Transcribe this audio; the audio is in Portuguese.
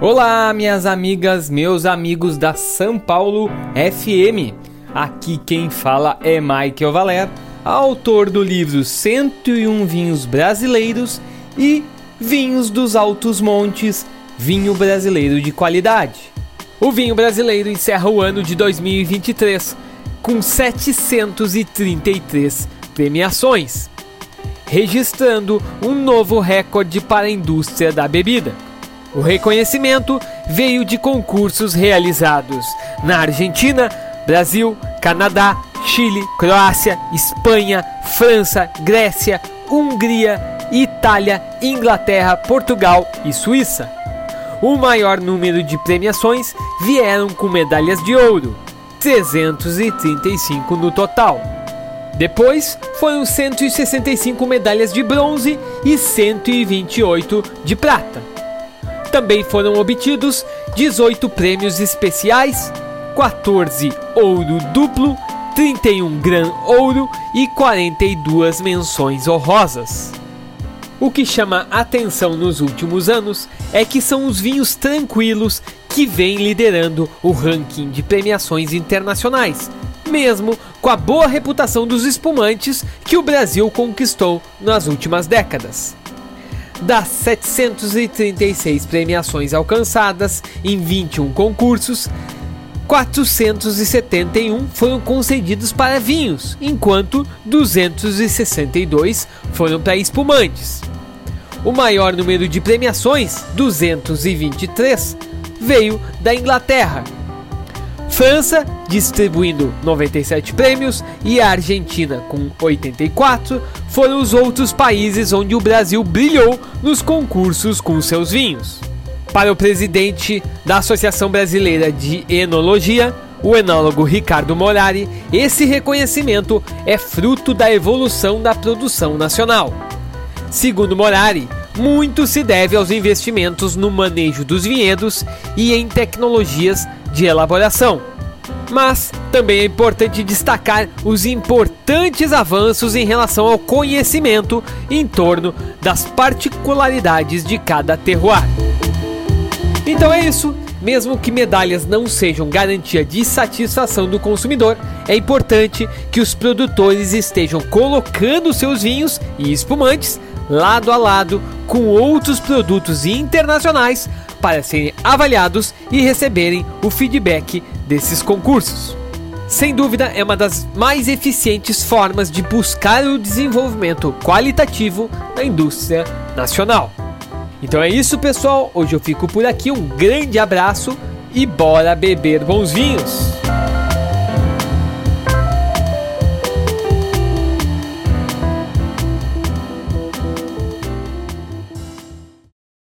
Olá, minhas amigas, meus amigos da São Paulo FM. Aqui quem fala é Michael Valer, autor do livro 101 Vinhos Brasileiros e Vinhos dos Altos Montes, vinho brasileiro de qualidade. O vinho brasileiro encerra o ano de 2023 com 733 premiações, registrando um novo recorde para a indústria da bebida. O reconhecimento veio de concursos realizados na Argentina, Brasil, Canadá, Chile, Croácia, Espanha, França, Grécia, Hungria, Itália, Inglaterra, Portugal e Suíça. O maior número de premiações vieram com medalhas de ouro, 335 no total. Depois foram 165 medalhas de bronze e 128 de prata. Também foram obtidos 18 prêmios especiais, 14 ouro duplo, 31 gran ouro e 42 menções honrosas. O que chama atenção nos últimos anos é que são os vinhos tranquilos que vêm liderando o ranking de premiações internacionais, mesmo com a boa reputação dos espumantes que o Brasil conquistou nas últimas décadas. Das 736 premiações alcançadas em 21 concursos, 471 foram concedidos para vinhos, enquanto 262 foram para espumantes. O maior número de premiações, 223, veio da Inglaterra. França, distribuindo 97 prêmios, e a Argentina, com 84, foram os outros países onde o Brasil brilhou nos concursos com seus vinhos. Para o presidente da Associação Brasileira de Enologia, o enólogo Ricardo Morari, esse reconhecimento é fruto da evolução da produção nacional. Segundo Morari, muito se deve aos investimentos no manejo dos vinhedos e em tecnologias de elaboração. Mas também é importante destacar os importantes avanços em relação ao conhecimento em torno das particularidades de cada terroir. Então é isso. Mesmo que medalhas não sejam garantia de satisfação do consumidor, é importante que os produtores estejam colocando seus vinhos e espumantes lado a lado com outros produtos internacionais para serem avaliados e receberem o feedback desses concursos. Sem dúvida, é uma das mais eficientes formas de buscar o desenvolvimento qualitativo da indústria nacional. Então é isso, pessoal. Hoje eu fico por aqui. Um grande abraço e bora beber bons vinhos!